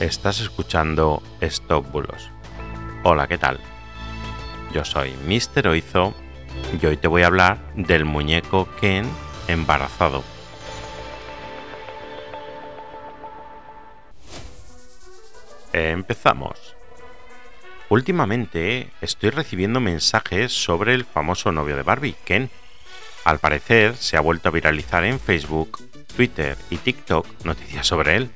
Estás escuchando Stop Bulos. Hola, ¿qué tal? Yo soy Mr. Oizo y hoy te voy a hablar del muñeco Ken embarazado. Empezamos. Últimamente estoy recibiendo mensajes sobre el famoso novio de Barbie, Ken. Al parecer se ha vuelto a viralizar en Facebook, Twitter y TikTok noticias sobre él.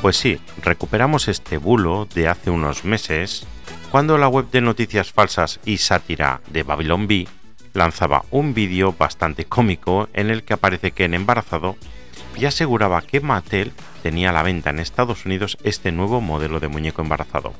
Pues sí, recuperamos este bulo de hace unos meses, cuando la web de noticias falsas y sátira de Babylon Bee lanzaba un vídeo bastante cómico en el que aparece que en embarazado y aseguraba que Mattel tenía a la venta en Estados Unidos este nuevo modelo de muñeco embarazado.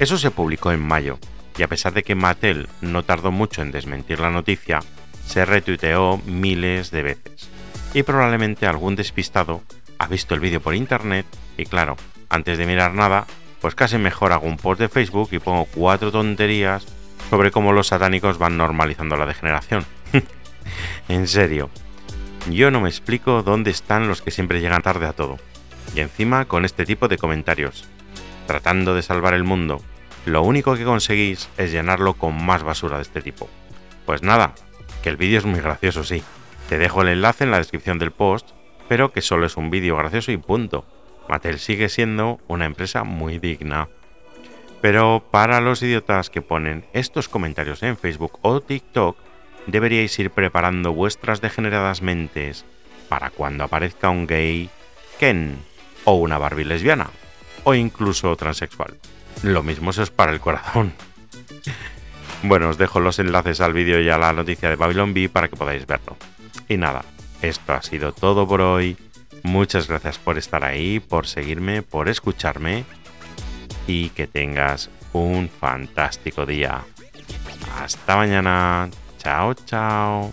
Eso se publicó en mayo, y a pesar de que Mattel no tardó mucho en desmentir la noticia, se retuiteó miles de veces. Y probablemente algún despistado ha visto el vídeo por internet y claro, antes de mirar nada, pues casi mejor hago un post de Facebook y pongo cuatro tonterías sobre cómo los satánicos van normalizando la degeneración. en serio, yo no me explico dónde están los que siempre llegan tarde a todo. Y encima con este tipo de comentarios. Tratando de salvar el mundo, lo único que conseguís es llenarlo con más basura de este tipo. Pues nada, que el vídeo es muy gracioso, sí. Te dejo el enlace en la descripción del post pero que solo es un vídeo gracioso y punto. Mattel sigue siendo una empresa muy digna. Pero para los idiotas que ponen estos comentarios en Facebook o TikTok, deberíais ir preparando vuestras degeneradas mentes para cuando aparezca un gay, Ken o una Barbie lesbiana o incluso transexual. Lo mismo se es para el corazón. bueno, os dejo los enlaces al vídeo y a la noticia de Babylon B para que podáis verlo. Y nada, esto ha sido todo por hoy. Muchas gracias por estar ahí, por seguirme, por escucharme y que tengas un fantástico día. Hasta mañana. Chao, chao.